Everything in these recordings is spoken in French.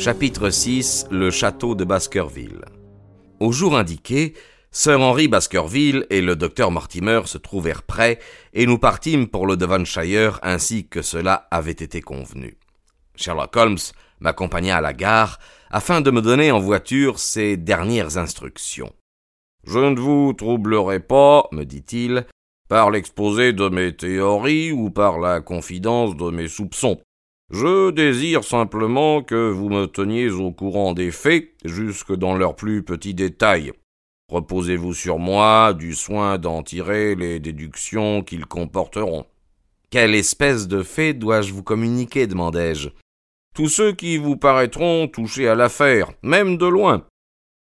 Chapitre 6 Le château de Baskerville Au jour indiqué, Sir Henry Baskerville et le docteur Mortimer se trouvèrent prêts et nous partîmes pour le Devonshire ainsi que cela avait été convenu. Sherlock Holmes m'accompagna à la gare afin de me donner en voiture ses dernières instructions. Je ne vous troublerai pas, me dit-il, par l'exposé de mes théories ou par la confidence de mes soupçons. Je désire simplement que vous me teniez au courant des faits, jusque dans leurs plus petits détails. Reposez-vous sur moi du soin d'en tirer les déductions qu'ils comporteront. Quelle espèce de faits dois-je vous communiquer demandai-je. Tous ceux qui vous paraîtront touchés à l'affaire, même de loin.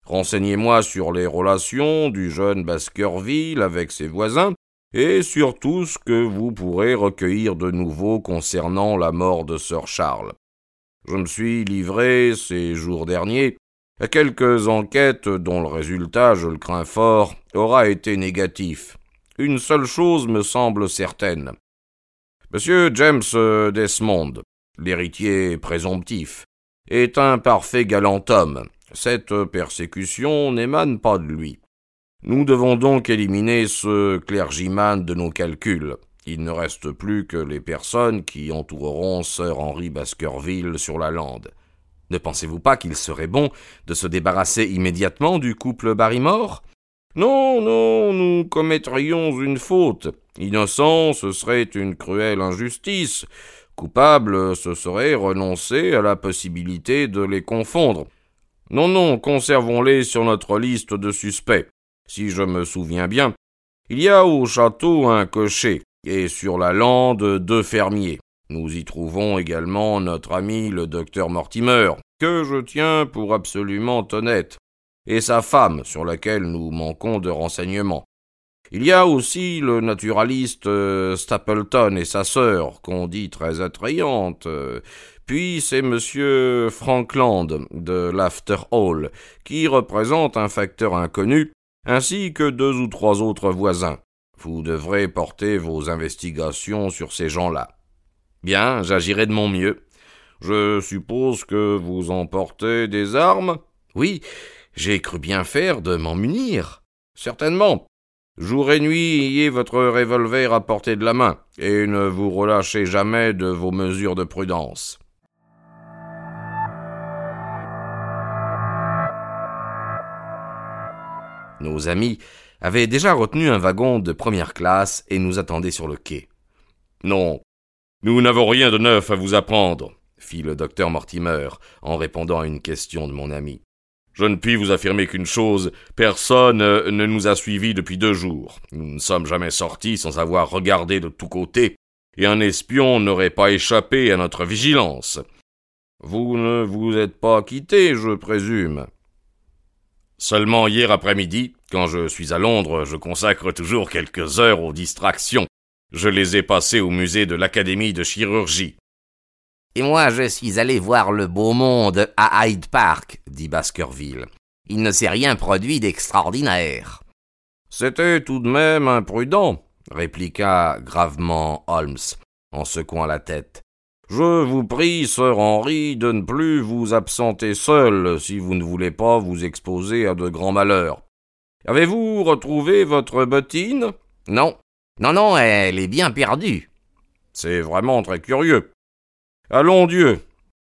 Renseignez-moi sur les relations du jeune Baskerville avec ses voisins, et sur tout ce que vous pourrez recueillir de nouveau concernant la mort de Sir Charles. Je me suis livré ces jours derniers à quelques enquêtes dont le résultat, je le crains fort, aura été négatif. Une seule chose me semble certaine. Monsieur James Desmond, l'héritier présomptif, est un parfait galant homme. Cette persécution n'émane pas de lui. Nous devons donc éliminer ce clergyman de nos calculs. Il ne reste plus que les personnes qui entoureront Sir Henry Baskerville sur la lande. Ne pensez-vous pas qu'il serait bon de se débarrasser immédiatement du couple Barrymore? Non, non, nous commettrions une faute. Innocent, ce serait une cruelle injustice. Coupable, ce serait renoncer à la possibilité de les confondre. Non, non, conservons-les sur notre liste de suspects. Si je me souviens bien, il y a au château un cocher, et sur la lande deux fermiers. Nous y trouvons également notre ami le docteur Mortimer, que je tiens pour absolument honnête, et sa femme, sur laquelle nous manquons de renseignements. Il y a aussi le naturaliste euh, Stapleton et sa sœur, qu'on dit très attrayante. Puis c'est monsieur Frankland de l'After Hall, qui représente un facteur inconnu ainsi que deux ou trois autres voisins. Vous devrez porter vos investigations sur ces gens-là. Bien, j'agirai de mon mieux. Je suppose que vous emportez des armes? Oui, j'ai cru bien faire de m'en munir. Certainement. Jour et nuit, ayez votre revolver à portée de la main, et ne vous relâchez jamais de vos mesures de prudence. Nos amis avaient déjà retenu un wagon de première classe et nous attendaient sur le quai. Non, nous n'avons rien de neuf à vous apprendre, fit le docteur Mortimer en répondant à une question de mon ami. Je ne puis vous affirmer qu'une chose, personne ne nous a suivis depuis deux jours. Nous ne sommes jamais sortis sans avoir regardé de tous côtés, et un espion n'aurait pas échappé à notre vigilance. Vous ne vous êtes pas quitté, je présume. Seulement hier après-midi, quand je suis à Londres, je consacre toujours quelques heures aux distractions. Je les ai passées au musée de l'Académie de chirurgie. Et moi, je suis allé voir le beau monde à Hyde Park, dit Baskerville. Il ne s'est rien produit d'extraordinaire. C'était tout de même imprudent, répliqua gravement Holmes, en secouant la tête. Je vous prie, sœur Henri, de ne plus vous absenter seul si vous ne voulez pas vous exposer à de grands malheurs. Avez-vous retrouvé votre bottine? Non. Non, non, elle est bien perdue. C'est vraiment très curieux. Allons Dieu,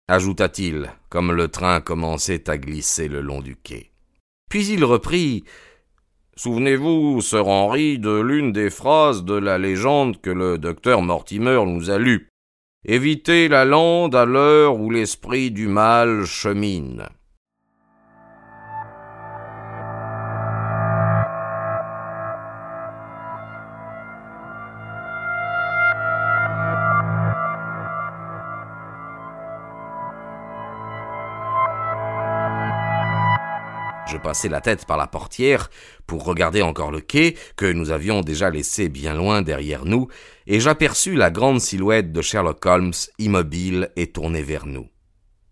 ajouta-t-il, comme le train commençait à glisser le long du quai. Puis il reprit. Souvenez-vous, sœur Henri, de l'une des phrases de la légende que le docteur Mortimer nous a lue. Évitez la lande à l'heure où l'esprit du mal chemine. Passer la tête par la portière pour regarder encore le quai que nous avions déjà laissé bien loin derrière nous, et j'aperçus la grande silhouette de Sherlock Holmes immobile et tournée vers nous.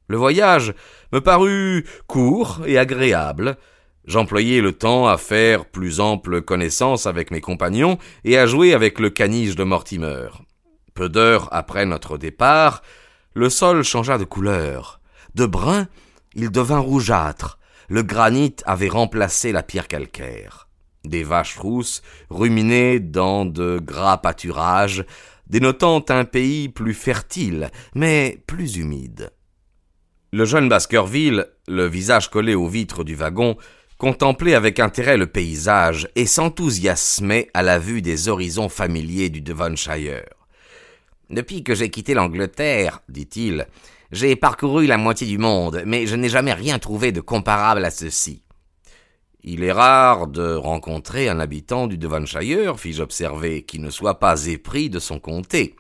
Le voyage me parut court et agréable. J'employai le temps à faire plus ample connaissance avec mes compagnons et à jouer avec le caniche de Mortimer. Peu d'heures après notre départ, le sol changea de couleur. De brun, il devint rougeâtre. Le granit avait remplacé la pierre calcaire. Des vaches rousses ruminaient dans de gras pâturages, dénotant un pays plus fertile, mais plus humide. Le jeune Baskerville, le visage collé aux vitres du wagon, contemplait avec intérêt le paysage et s'enthousiasmait à la vue des horizons familiers du Devonshire. Depuis que j'ai quitté l'Angleterre, dit-il, j'ai parcouru la moitié du monde, mais je n'ai jamais rien trouvé de comparable à ceci. Il est rare de rencontrer un habitant du Devonshire, fis-je observer, qui ne soit pas épris de son comté.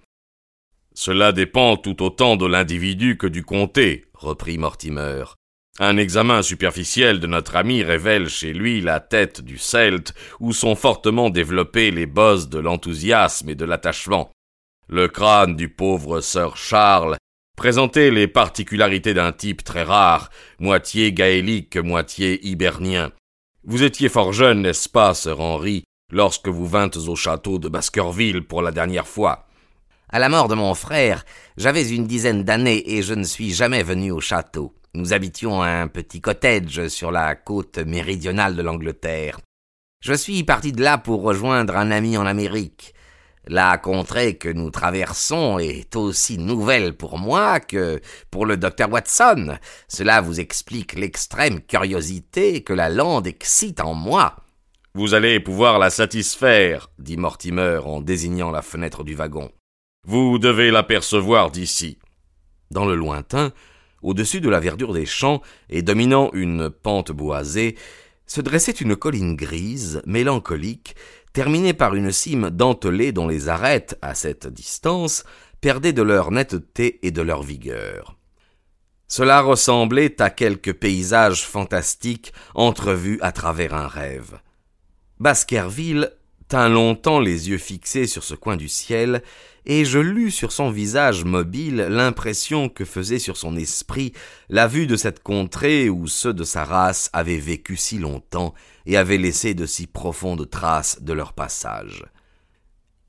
Cela dépend tout autant de l'individu que du comté, reprit Mortimer. Un examen superficiel de notre ami révèle chez lui la tête du celte, où sont fortement développées les bosses de l'enthousiasme et de l'attachement. Le crâne du pauvre Sir Charles présentait les particularités d'un type très rare, moitié gaélique, moitié hibernien. Vous étiez fort jeune, n'est-ce pas, Sir Henry, lorsque vous vîntes au château de Baskerville pour la dernière fois? À la mort de mon frère, j'avais une dizaine d'années et je ne suis jamais venu au château. Nous habitions un petit cottage sur la côte méridionale de l'Angleterre. Je suis parti de là pour rejoindre un ami en Amérique. La contrée que nous traversons est aussi nouvelle pour moi que pour le docteur Watson. Cela vous explique l'extrême curiosité que la lande excite en moi. Vous allez pouvoir la satisfaire, dit Mortimer en désignant la fenêtre du wagon. Vous devez l'apercevoir d'ici. Dans le lointain, au-dessus de la verdure des champs et dominant une pente boisée, se dressait une colline grise, mélancolique, terminée par une cime dentelée dont les arêtes, à cette distance, perdaient de leur netteté et de leur vigueur. Cela ressemblait à quelque paysage fantastique entrevu à travers un rêve. Baskerville longtemps les yeux fixés sur ce coin du ciel, et je lus sur son visage mobile l'impression que faisait sur son esprit la vue de cette contrée où ceux de sa race avaient vécu si longtemps et avaient laissé de si profondes traces de leur passage.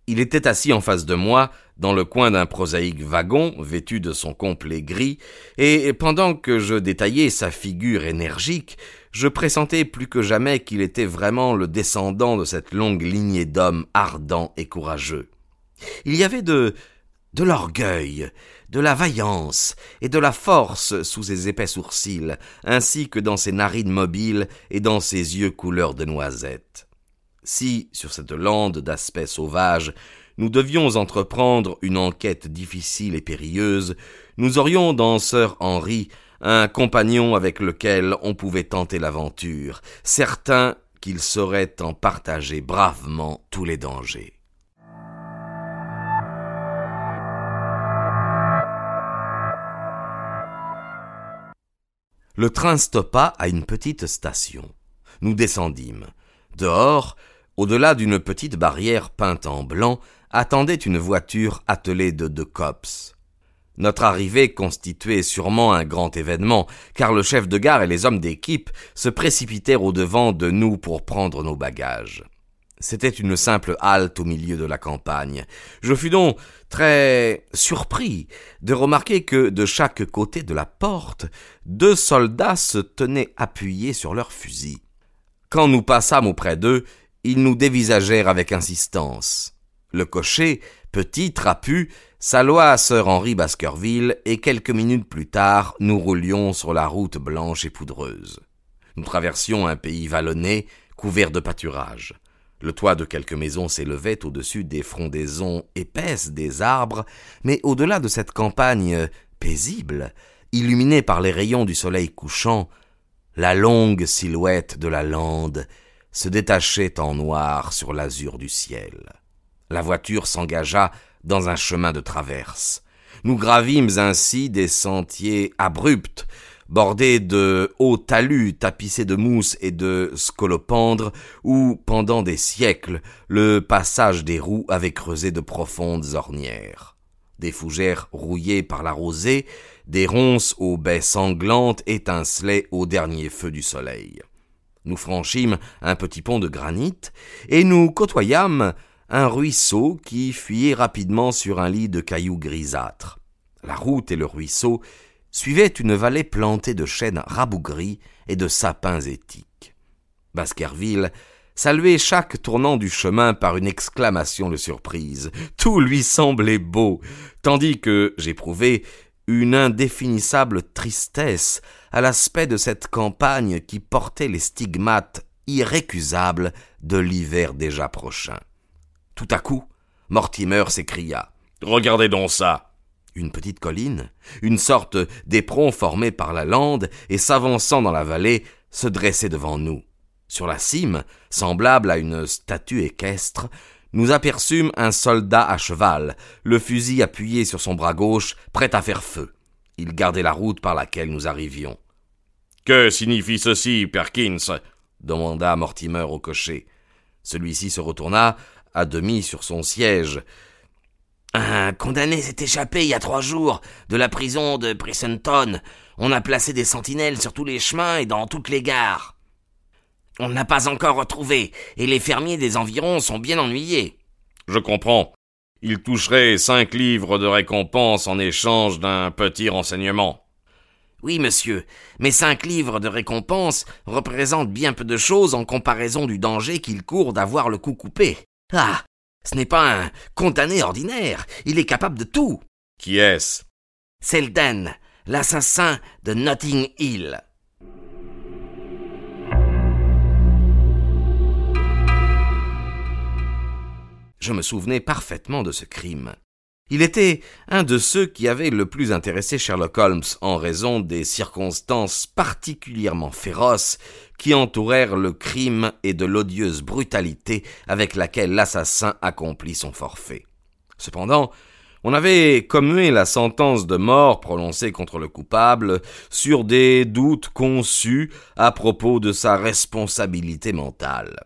Il était assis en face de moi, dans le coin d'un prosaïque wagon, vêtu de son complet gris, et pendant que je détaillais sa figure énergique, je pressentais plus que jamais qu'il était vraiment le descendant de cette longue lignée d'hommes ardents et courageux. Il y avait de de l'orgueil, de la vaillance et de la force sous ses épais sourcils, ainsi que dans ses narines mobiles et dans ses yeux couleur de noisette. Si, sur cette lande d'aspect sauvage, nous devions entreprendre une enquête difficile et périlleuse, nous aurions dans Sir Henry un compagnon avec lequel on pouvait tenter l'aventure, certain qu'il saurait en partager bravement tous les dangers. Le train stoppa à une petite station. Nous descendîmes. Dehors, au-delà d'une petite barrière peinte en blanc, attendait une voiture attelée de deux cops. Notre arrivée constituait sûrement un grand événement, car le chef de gare et les hommes d'équipe se précipitèrent au-devant de nous pour prendre nos bagages. C'était une simple halte au milieu de la campagne. Je fus donc très surpris de remarquer que de chaque côté de la porte, deux soldats se tenaient appuyés sur leurs fusils. Quand nous passâmes auprès d'eux, ils nous dévisagèrent avec insistance. Le cocher, petit, trapu, salua à Sir Henri Baskerville, et quelques minutes plus tard, nous roulions sur la route blanche et poudreuse. Nous traversions un pays vallonné, couvert de pâturages. Le toit de quelques maisons s'élevait au-dessus des frondaisons épaisses des arbres, mais au-delà de cette campagne paisible, illuminée par les rayons du soleil couchant, la longue silhouette de la lande se détachait en noir sur l'azur du ciel. La voiture s'engagea dans un chemin de traverse. Nous gravîmes ainsi des sentiers abrupts, bordé de hauts talus tapissés de mousse et de scolopendres, où, pendant des siècles, le passage des roues avait creusé de profondes ornières. Des fougères rouillées par la rosée, des ronces aux baies sanglantes étincelaient au dernier feu du soleil. Nous franchîmes un petit pont de granit, et nous côtoyâmes un ruisseau qui fuyait rapidement sur un lit de cailloux grisâtres. La route et le ruisseau suivaient une vallée plantée de chênes rabougris et de sapins étiques. Baskerville saluait chaque tournant du chemin par une exclamation de surprise. Tout lui semblait beau, tandis que j'éprouvais une indéfinissable tristesse à l'aspect de cette campagne qui portait les stigmates irrécusables de l'hiver déjà prochain. Tout à coup, Mortimer s'écria. Regardez donc ça une petite colline, une sorte d'éperon formé par la lande et s'avançant dans la vallée, se dressait devant nous. Sur la cime, semblable à une statue équestre, nous aperçûmes un soldat à cheval, le fusil appuyé sur son bras gauche, prêt à faire feu. Il gardait la route par laquelle nous arrivions. Que signifie ceci, Perkins? demanda Mortimer au cocher. Celui-ci se retourna, à demi sur son siège. Un condamné s'est échappé il y a trois jours de la prison de Brissonton. On a placé des sentinelles sur tous les chemins et dans toutes les gares. On ne l'a pas encore retrouvé, et les fermiers des environs sont bien ennuyés. Je comprends. Il toucherait cinq livres de récompense en échange d'un petit renseignement. Oui, monsieur, mais cinq livres de récompense représentent bien peu de choses en comparaison du danger qu'il court d'avoir le cou coupé. Ah. Ce n'est pas un condamné ordinaire. Il est capable de tout. Qui est-ce? Selden, l'assassin de Notting Hill. Je me souvenais parfaitement de ce crime. Il était un de ceux qui avaient le plus intéressé Sherlock Holmes en raison des circonstances particulièrement féroces qui entourèrent le crime et de l'odieuse brutalité avec laquelle l'assassin accomplit son forfait. Cependant, on avait commué la sentence de mort prononcée contre le coupable sur des doutes conçus à propos de sa responsabilité mentale.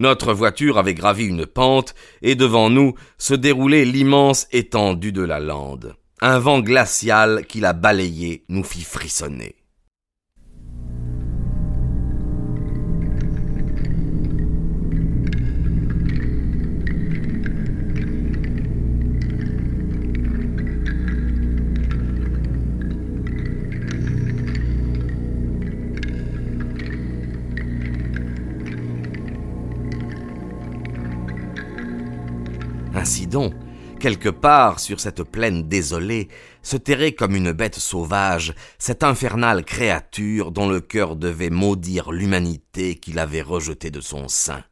Notre voiture avait gravi une pente, et devant nous se déroulait l'immense étendue de la lande. Un vent glacial qui la balayait nous fit frissonner. Quelque part sur cette plaine désolée, se terrait comme une bête sauvage cette infernale créature dont le cœur devait maudire l'humanité qu'il avait rejetée de son sein.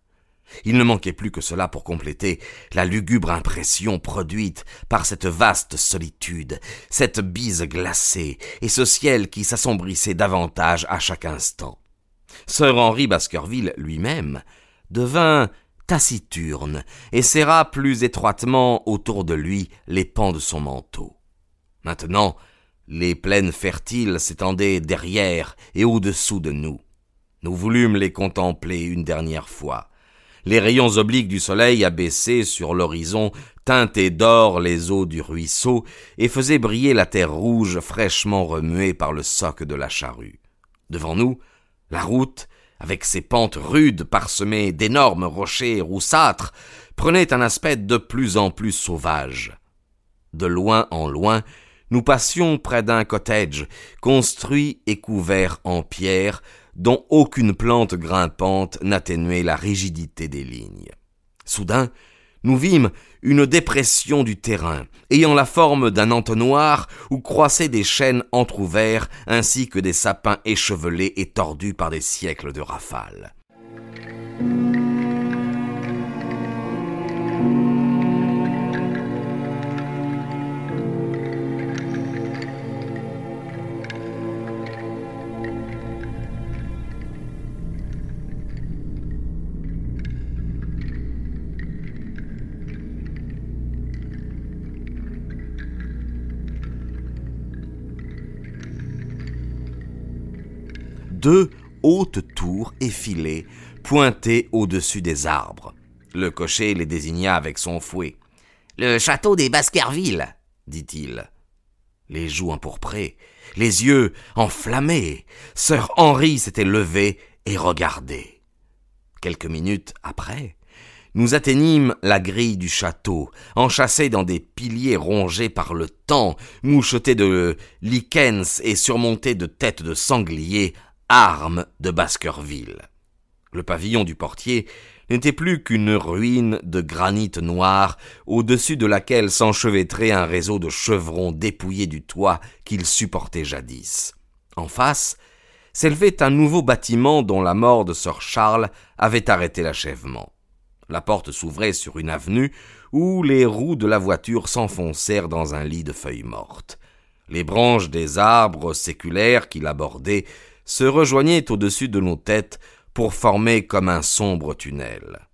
Il ne manquait plus que cela pour compléter la lugubre impression produite par cette vaste solitude, cette bise glacée et ce ciel qui s'assombrissait davantage à chaque instant. Sir Henry Baskerville lui-même devint taciturne et serra plus étroitement autour de lui les pans de son manteau. Maintenant, les plaines fertiles s'étendaient derrière et au-dessous de nous. Nous voulûmes les contempler une dernière fois. Les rayons obliques du soleil abaissés sur l'horizon teintaient d'or les eaux du ruisseau et faisaient briller la terre rouge fraîchement remuée par le soc de la charrue. Devant nous, la route avec ses pentes rudes parsemées d'énormes rochers roussâtres, prenait un aspect de plus en plus sauvage. De loin en loin, nous passions près d'un cottage, construit et couvert en pierre, dont aucune plante grimpante n'atténuait la rigidité des lignes. Soudain, nous vîmes une dépression du terrain, ayant la forme d'un entonnoir où croissaient des chênes entr'ouverts ainsi que des sapins échevelés et tordus par des siècles de rafales. Deux hautes tours effilées pointaient au-dessus des arbres. Le cocher les désigna avec son fouet. Le château des Baskerville, dit-il. Les joues empourprées, les yeux enflammés, sœur Henri s'était levée et regardait. Quelques minutes après, nous atteignîmes la grille du château, enchâssée dans des piliers rongés par le temps, mouchetés de lichens et surmontés de têtes de sangliers, armes de Baskerville. Le pavillon du portier n'était plus qu'une ruine de granit noir, au-dessus de laquelle s'enchevêtrait un réseau de chevrons dépouillés du toit qu'il supportait jadis. En face, s'élevait un nouveau bâtiment dont la mort de sir Charles avait arrêté l'achèvement. La porte s'ouvrait sur une avenue où les roues de la voiture s'enfoncèrent dans un lit de feuilles mortes. Les branches des arbres séculaires qui l'abordaient se rejoignaient au-dessus de nos têtes pour former comme un sombre tunnel.